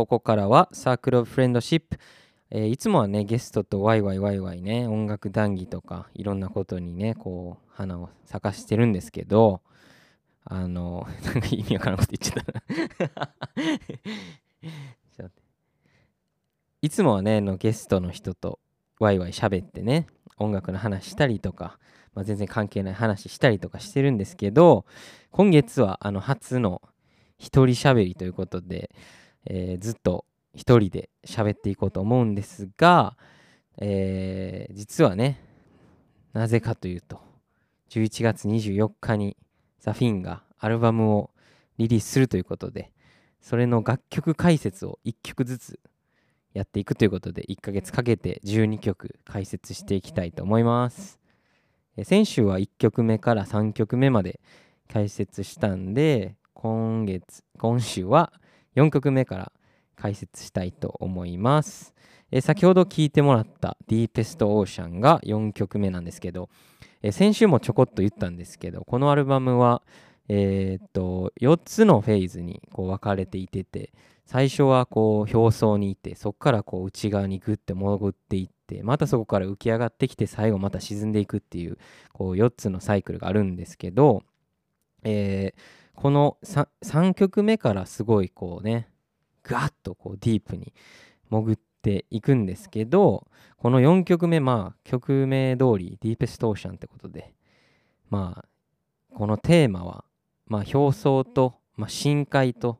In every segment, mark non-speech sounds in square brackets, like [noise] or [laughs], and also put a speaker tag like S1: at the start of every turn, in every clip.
S1: ここからはサークルオブフレンドシップ。えーいつもはね、ゲストとワイワイワイワイね、音楽談義とか、いろんなことにね、こう、花を咲かしてるんですけど、あの、[laughs] なんか意味わからんこと言っちゃったな。[laughs] いつもはね、のゲストの人とワイワイ喋ってね、音楽の話したりとか、まあ、全然関係ない話したりとかしてるんですけど、今月はあの初の一人喋りということで、えーずっと一人で喋っていこうと思うんですが、えー実はね、なぜかというと、11月24日にザ・フィンがアルバムをリリースするということで、それの楽曲解説を1曲ずつやっていくということで、1ヶ月かけて12曲解説していきたいと思います。先週は1曲目から3曲目まで解説したんで、今月、今週は4曲目から解説したいと思います。えー先ほど聴いてもらった「Deepest Ocean」が4曲目なんですけど、えー先週もちょこっと言ったんですけどこのアルバムは、えーっと4つのフェーズにこう分かれていてて最初はこう表層にいてそこからこう内側にグッて潜っていってまたそこから浮き上がってきて最後また沈んでいくっていうこう4つのサイクルがあるんですけど、えーこの 3, 3曲目からすごいこうねガッとこうディープに潜っていくんですけどこの4曲目まあ曲名通りディーペストーシャンってことでまあこのテーマはまあ表層と、まあ、深海とっ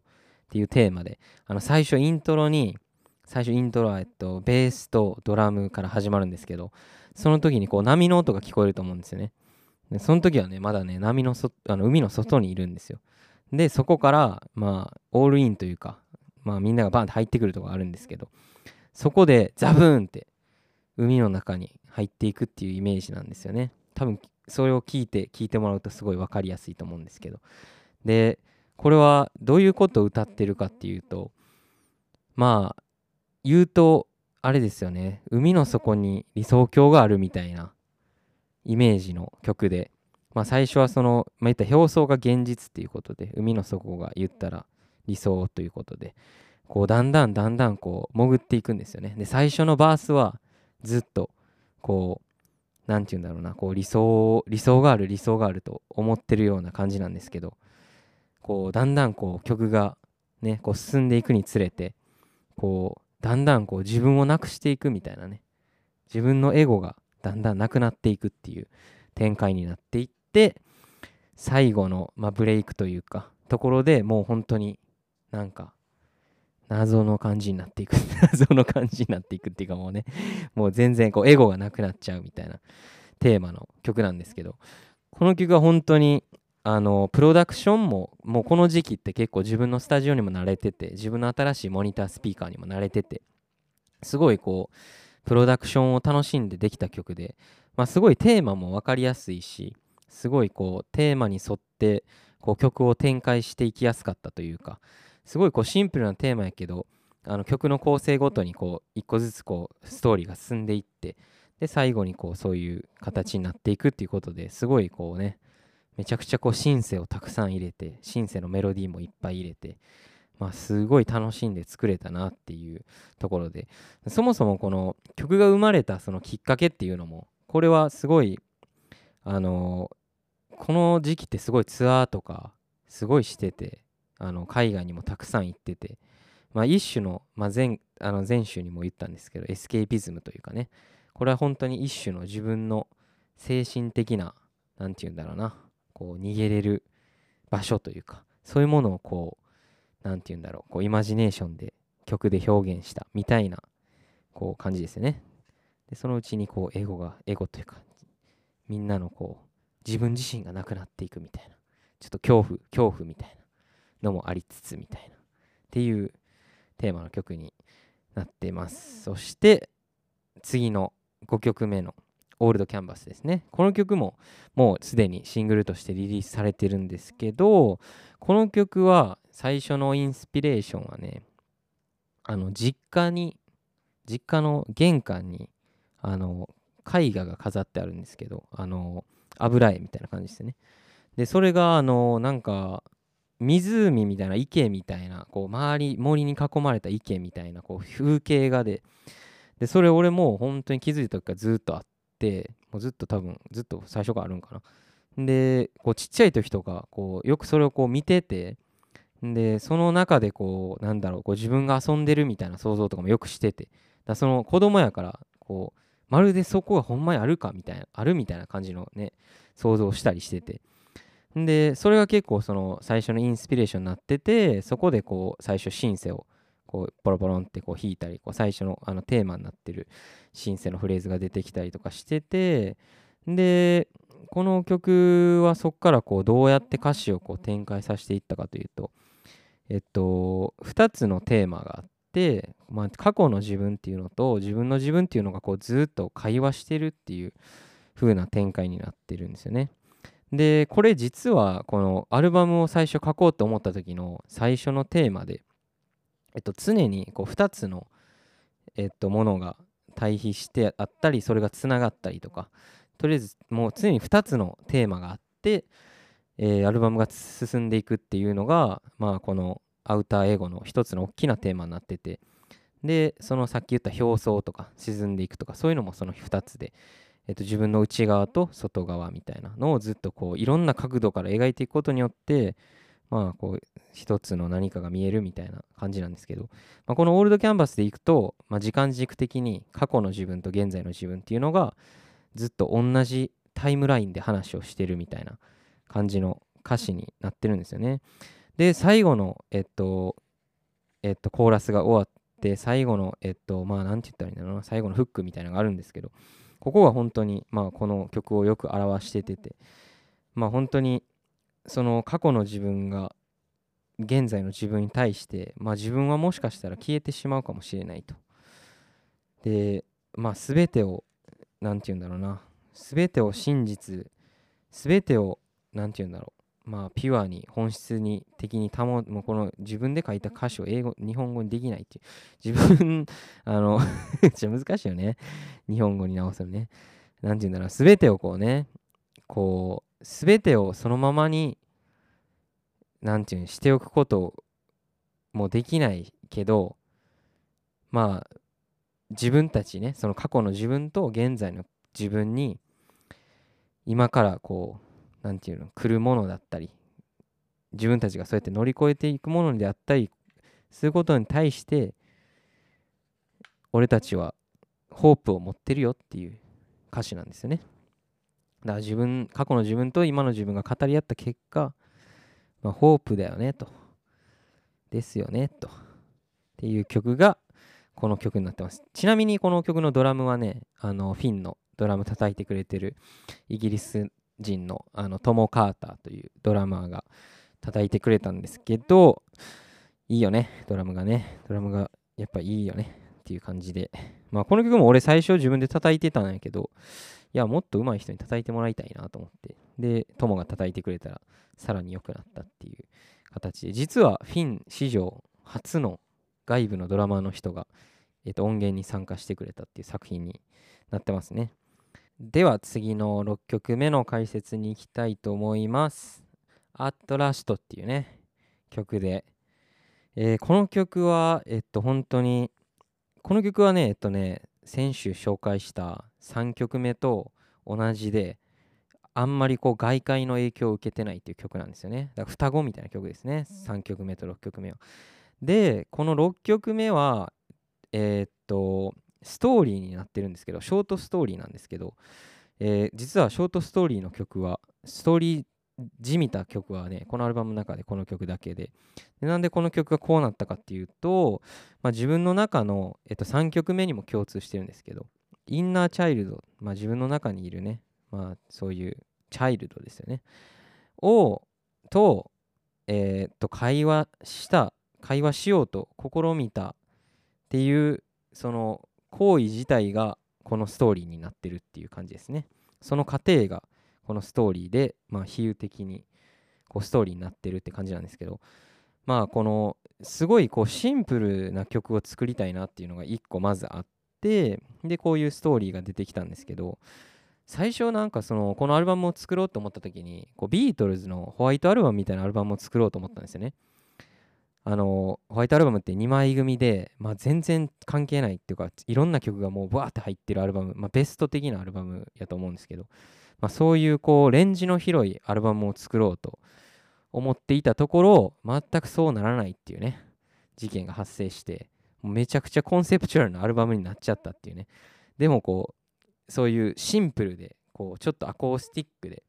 S1: ていうテーマであの最初イントロに最初イントロは、えっと、ベースとドラムから始まるんですけどその時にこう波の音が聞こえると思うんですよね。でその時はねまだね波のそあの海の外にいるんですよ。でそこからまあオールインというかまあみんながバンって入ってくるとこあるんですけどそこでザブーンって海の中に入っていくっていうイメージなんですよね。多分それを聞いて聞いてもらうとすごい分かりやすいと思うんですけど。でこれはどういうことを歌ってるかっていうとまあ言うとあれですよね。海の底に理想郷があるみたいなイメージの曲でまあ最初はその、まあ、言った表層が現実っていうことで海の底が言ったら理想ということでこうだんだんだんだんこう潜っていくんですよね。で最初のバースはずっとこうなんて言うんだろうなこう理想理想がある理想があると思ってるような感じなんですけどこうだんだんこう曲がねこう進んでいくにつれてこうだんだんこう自分をなくしていくみたいなね自分のエゴがだんだんなくなっていくっていう展開になっていって最後の、まあ、ブレイクというかところでもう本当になんか謎の感じになっていく。[laughs] 謎の感じになっていくっていうかもうねもう全然こうエゴがなくなっちゃうみたいなテーマの曲なんですけどこの曲は本当にあのプロダクションももうこの時期って結構自分のスタジオにも慣れてて自分の新しいモニタースピーカーにも慣れててすごいこうプロダクションを楽しんでできた曲で、まあ、すごいテーマも分かりやすいしすごいこうテーマに沿ってこう曲を展開していきやすかったというかすごいこうシンプルなテーマやけどあの曲の構成ごとにこう一個ずつこうストーリーが進んでいってで最後にこうそういう形になっていくっていうことですごいこうねめちゃくちゃこうシンセをたくさん入れてシンセのメロディーもいっぱい入れてまあすごい楽しんで作れたなっていうところで。そもそもこの曲が生まれたそのきっかけっていうのもこれはすごいあのこの時期ってすごいツアーとかすごいしててあの海外にもたくさん行っててまあ一種の、まあ、前あの前週にも言ったんですけどエスケーピズムというかね。これは本当に一種の自分の精神的な何て言うんだろうなこう逃げれる場所というかそういうものをこう何て言うんだろう。こうイマジネーションで曲で表現したみたいなこう感じですよね。でそのうちにこうエゴがエゴというかみんなのこう自分自身がなくなっていくみたいな。ちょっと恐怖恐怖みたいなのもありつつみたいな。っていうテーマの曲になってます。そして次の5曲目のオールドキャンバスですね。この曲ももうすでにシングルとしてリリースされてるんですけどこの曲は最初のインスピレーションはねあの実家に実家の玄関にあの絵画が飾ってあるんですけどあの油絵みたいな感じですね。でそれがあのなんか湖みたいな池みたいなこう周り森に囲まれた池みたいなこう風景画で。でそれ俺も本当に気づいた時からずっとあってもうずっと多分ずっと最初からあるんかな。でこうちっちゃい時とかこうよくそれをこう見ててでその中でこうなんだろうこう自分が遊んでるみたいな想像とかもよくしてて。だその子供やからこうまるでそこがほんまにあるかみたいなあるみたいな感じのね想像したりしてて。でそれが結構その最初のインスピレーションになっててそこでこう最初シンセをこうポロポロンってこう弾いたりこう最初のあのテーマになってるシンセのフレーズが出てきたりとかしてて。でこの曲はそこからこうどうやって歌詞をこう展開させていったかというとえっと2つのテーマがあって、まあ、過去の自分っていうのと自分の自分っていうのがこうずっと会話してるっていう風な展開になってるんですよね。でこれ実はこのアルバムを最初書こうと思った時の最初のテーマで、えっと、常にこう2つの、えっと、ものが対比してあったりそれがつながったりとかとりあえずもう常に2つのテーマがあって、えー、アルバムが進んでいくっていうのが、まあ、このアウター英語の一つの大きなテーマになっててでそのさっき言った表層とか沈んでいくとかそういうのもその2つでえっと、自分の内側と外側みたいなのをずっとこういろんな角度から描いていくことによってまあこう一つの何かが見えるみたいな感じなんですけど、まあ、このオールドキャンバスでいくと、まあ、時間軸的に過去の自分と現在の自分っていうのがずっと同じタイムラインで話をしてるみたいな感じの歌詞になってるんですよね。で最後のえっとえっとコーラスが終わって最後のえっとまあ何て言ったらいいんだろうな最後のフックみたいなのがあるんですけどここが本当に、まあ、この曲をよく表しててて、まあ、本当にその過去の自分が現在の自分に対して、まあ、自分はもしかしたら消えてしまうかもしれないと。で、まあ、全てを、何て言うんだろうな、全てを真実、全てを、何て言うんだろう、まあ、ピュアに本質に的に保もうこの自分で書いた歌詞を英語日本語にできないっていう。自分あの [laughs] めっちゃ難しいよね。日本語に直すのね。何て言うんだろう。全てをこうねこう全てをそのままに何て言うのしておくこともできないけどまあ自分たちねその過去の自分と現在の自分に今からこう何て言うの来るものだったり自分たちがそうやって乗り越えていくものであったりすることに対して俺たちはホープを持ってるよっていう歌詞なんですよね。だから自分過去の自分と今の自分が語り合った結果、まあ、ホープだよねと。ですよねと。っていう曲がこの曲になってます。ちなみにこの曲のドラムはねあのフィンのドラム叩いてくれてるイギリス人のあのトモ・カーターというドラマーが叩いてくれたんですけどいいよねドラムがね。ドラムがやっぱいいよねっていう感じで。まあこの曲も俺最初自分で叩いてたんやけどいやもっと上手い人に叩いてもらいたいなと思って。でトモが叩いてくれたらさらに良くなったっていう形で。実はフィン史上初の外部のドラマーの人が、えー、と音源に参加してくれたっていう作品になってますね。では次の6曲目の解説に行きたいと思います。アットラストっていうね、曲で。えー、この曲は、えっと、本当に、この曲はね、えっとね、先週紹介した3曲目と同じで、あんまりこう外界の影響を受けてないっていう曲なんですよね。だから双子みたいな曲ですね。3曲目と6曲目は。で、この6曲目は、えー、っと、ストーリーになってるんですけどショートストーリーなんですけど、えー、実はショートストーリーの曲はストーリーじみた曲はねこのアルバムの中でこの曲だけで。でなんでこの曲がこうなったかっていうと、まあ、自分の中の、えっと、3曲目にも共通してるんですけどインナーチャイルド、まあ、自分の中にいるね、まあ、そういうチャイルドですよね。をと,、えー、と会話した会話しようと試みたっていうその行為自体がこのストーリーになってるっていう感じですね。その過程がこのストーリーで、まあ、比喩的にこうストーリーになってるって感じなんですけど、まあ、このすごいこうシンプルな曲を作りたいなっていうのが1個まずあって、で、こういうストーリーが出てきたんですけど、最初なんかそのこのアルバムを作ろうと思った時にこうビートルズのホワイトアルバムみたいなアルバムを作ろうと思ったんですよね。あのホワイトアルバムって2枚組で、まあ、全然関係ないっていうかいろんな曲がもうバーって入ってるアルバム、まあ、ベスト的なアルバムやと思うんですけど、まあ、そういうこうレンジの広いアルバムを作ろうと思っていたところ全くそうならないっていうね事件が発生してめちゃくちゃコンセプチュアルなアルバムになっちゃったっていうね。でもこうそういうシンプルでこうちょっとアコースティックで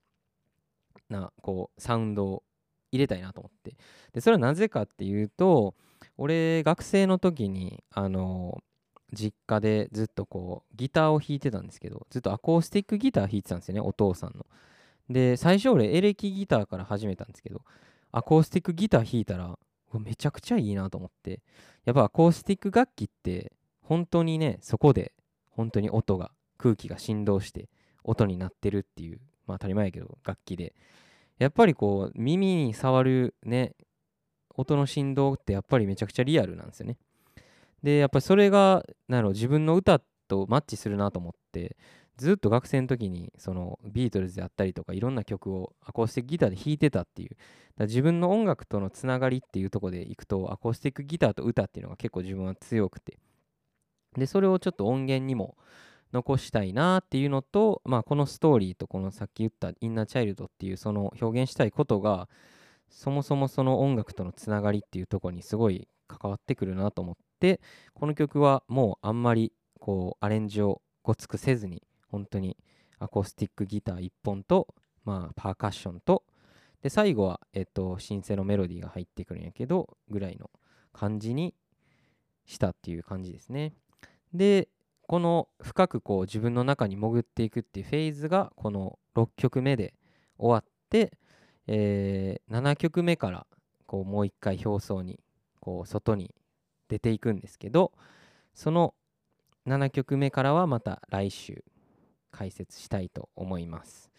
S1: なこうサウンドを入れたいなと思って。でそれはなぜかっていうと俺学生の時にあの実家でずっとこうギターを弾いてたんですけどずっとアコースティックギター弾いてたんですよねお父さんの。で最初俺エレキギターから始めたんですけどアコースティックギター弾いたらめちゃくちゃいいなと思って。やっぱアコースティック楽器って本当にねそこで本当に音が空気が振動して音になってるっていうまあ当たり前やけど楽器で。やっぱりこう耳に触るね音の振動ってやっぱりめちゃくちゃリアルなんですよね。でやっぱりそれがなん自分の歌とマッチするなと思ってずっと学生の時にそのビートルズであったりとかいろんな曲をアコースティックギターで弾いてたっていう。自分の音楽とのつながりっていうとこでいくとアコースティックギターと歌っていうのが結構自分は強くて。でそれをちょっと音源にも残したいなっていうのと、まあ、このストーリーとこのさっき言ったインナーチャイルドっていうその表現したいことがそもそもその音楽とのつながりっていうとこにすごい関わってくるなと思ってこの曲はもうあんまりこうアレンジをごつくせずに本当にアコースティックギター1本と、まあ、パーカッションとで最後は、えっと、シンセのメロディーが入ってくるんやけどぐらいの感じにしたっていう感じですね。でこの深くこう自分の中に潜っていくっていうフェーズがこの6曲目で終わって、えー、7曲目からこうもう一回表層にこう外に出ていくんですけどその7曲目からはまた来週解説したいと思います。